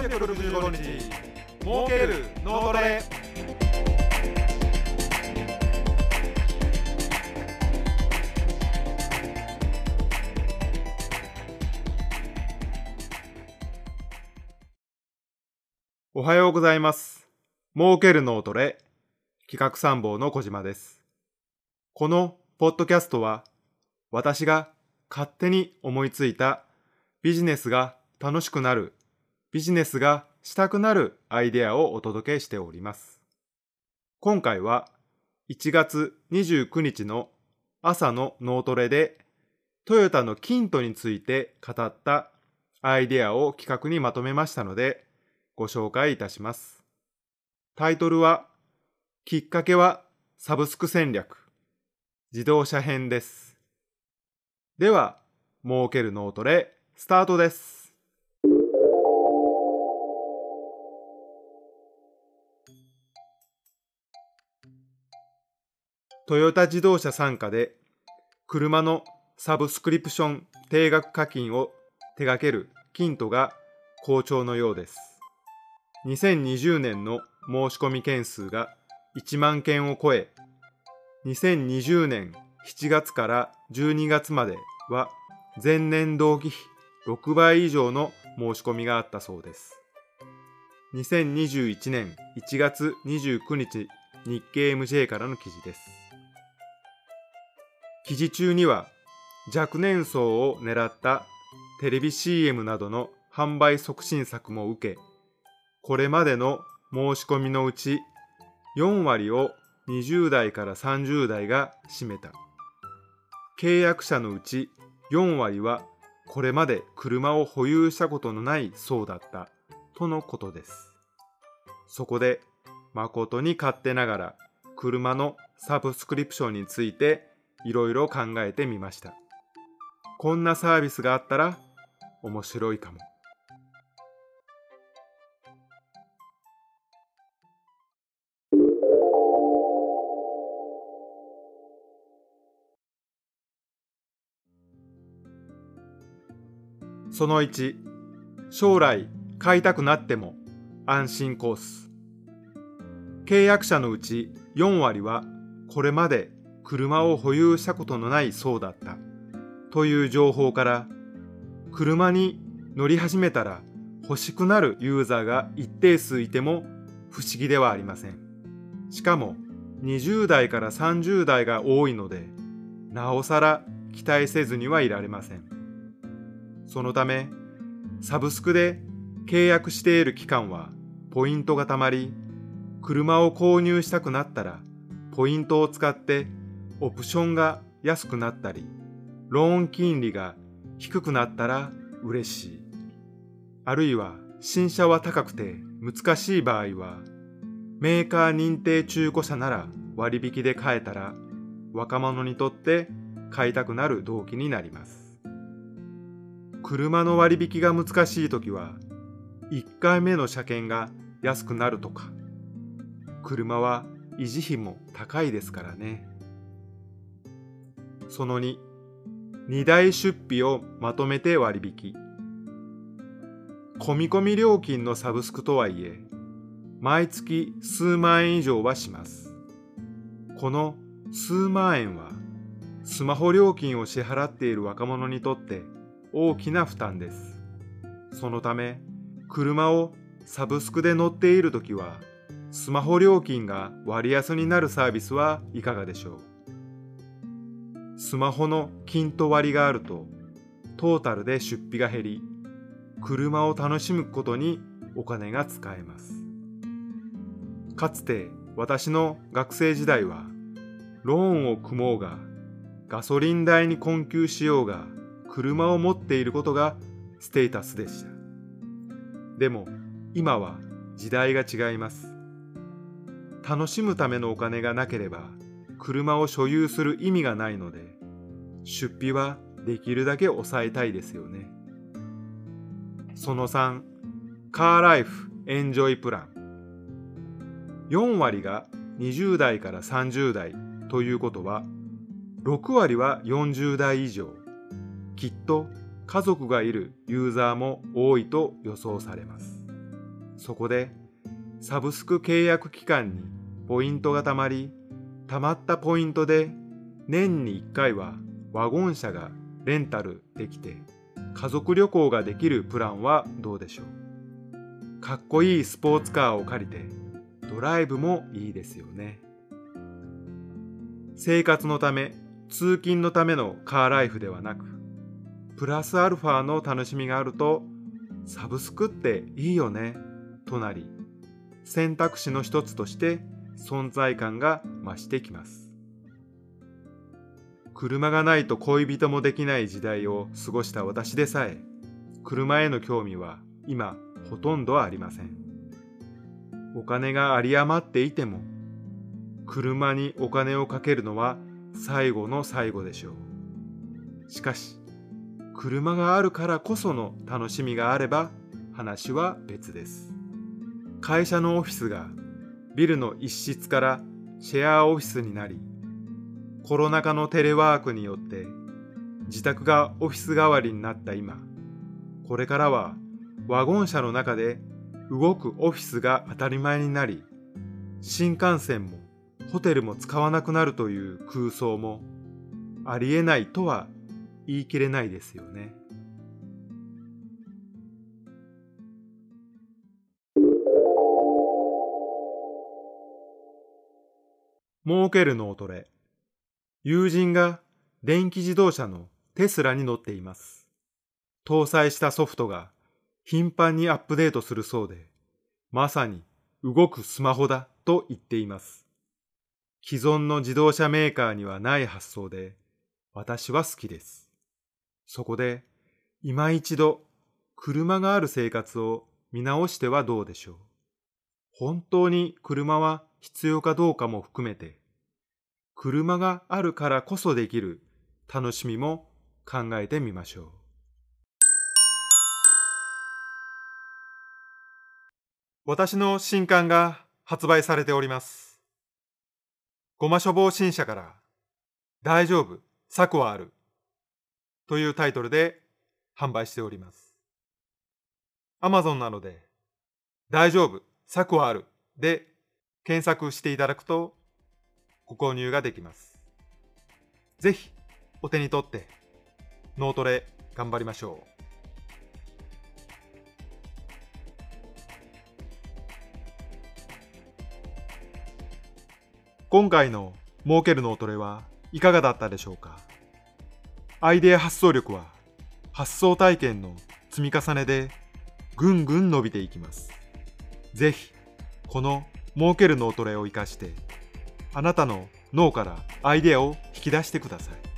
365日。儲ける脳トレ。おはようございます。儲ける脳トレ。企画参謀の小島です。このポッドキャストは私が勝手に思いついたビジネスが楽しくなるビジネスがしたくなるアイデアをお届けしております。今回は1月29日の朝の脳トレでトヨタのキントについて語ったアイデアを企画にまとめましたのでご紹介いたします。タイトルはきっかけはサブスク戦略自動車編です。では、儲ける脳トレスタートです。トヨタ自動車傘下で車のサブスクリプション定額課金を手掛けるキントが好調のようです。2020年の申し込み件数が1万件を超え、2020年7月から12月までは前年同期比6倍以上の申し込みがあったそうです。2021年1月29日日経 MJ からの記事です。記事中には若年層を狙ったテレビ CM などの販売促進策も受け、これまでの申し込みのうち4割を20代から30代が占めた。契約者のうち4割はこれまで車を保有したことのない層だったとのことです。そこで誠に勝手ながら車のサブスクリプションについていろいろ考えてみました。こんなサービスがあったら面白いかも。その1、将来買いたくなっても安心コース。契約者のうち4割はこれまで車を保有したことのない層だった。という情報から車に乗り始めたら欲しくなるユーザーが一定数いても不思議ではありません。しかも20代から30代が多いのでなおさら期待せずにはいられません。そのためサブスクで契約している期間はポイントがたまり車を購入したくなったらポイントを使ってオプションが安くなったり、ローン金利が低くなったら嬉しい。あるいは新車は高くて難しい場合は、メーカー認定中古車なら割引で買えたら若者にとって買いたくなる動機になります。車の割引が難しい時は1回目の車検が安くなるとか車は維持費も高いですからね。その2、2台出費をまとめて割引。込み込み料金のサブスクとはいえ、毎月数万円以上はします。この数万円は、スマホ料金を支払っている若者にとって大きな負担です。そのため、車をサブスクで乗っているときは、スマホ料金が割安になるサービスはいかがでしょう？スマホの金と割があるとトータルで出費が減り車を楽しむことにお金が使えます。かつて私の学生時代はローンを組もうがガソリン代に困窮しようが車を持っていることがステータスでした。でも今は時代が違います。楽しむためのお金がなければ車を所有する意味がないので、出費はできるだけ抑えたいですよね。その3、カーライフエンジョイプラン。4割が20代から30代ということは、6割は40代以上。きっと家族がいるユーザーも多いと予想されます。そこでサブスク契約期間にポイントが貯まり、貯まったポイントで年に1回はワゴン車がレンタルできて家族旅行ができるプランはどうでしょう。かっこいいスポーツカーを借りてドライブもいいですよね。生活のため通勤のためのカーライフではなくプラスアルファの楽しみがあるとサブスクっていいよね。となり選択肢の一つとして存在感が増してきます。車がないと恋人もできない時代を過ごした私でさえ車への興味は今ほとんどありません。お金が有り余っていても車にお金をかけるのは最後の最後でしょう。しかし車があるからこその楽しみがあれば話は別です。会社のオフィスがビルの一室からシェアオフィスになりコロナ禍のテレワークによって自宅がオフィス代わりになった今これからはワゴン車の中で動くオフィスが当たり前になり新幹線もホテルも使わなくなるという空想もありえないとは言い切れないですよね。儲ける脳トレ。友人が電気自動車のテスラに乗っています。搭載したソフトが頻繁にアップデートするそうで、まさに動くスマホだと言っています。既存の自動車メーカーにはない発想で、私は好きです。そこで、今一度、車がある生活を見直してはどうでしょう。本当に車は必要かどうかも含めて、車があるからこそできる楽しみも考えてみましょう。私の新刊が発売されております。ごま処方新社から大丈夫、策はあるというタイトルで販売しております。アマゾンなので大丈夫、策はあるで検索していただくとご購入ができます。ぜひお手に取って脳トレ頑張りましょう。今回の儲ける脳トレはいかがだったでしょうか？アイデア発想力は発想体験の積み重ねでぐんぐん伸びていきます。ぜひこの儲ける脳トレを生かしてあなたの脳からアイデアを引き出してください。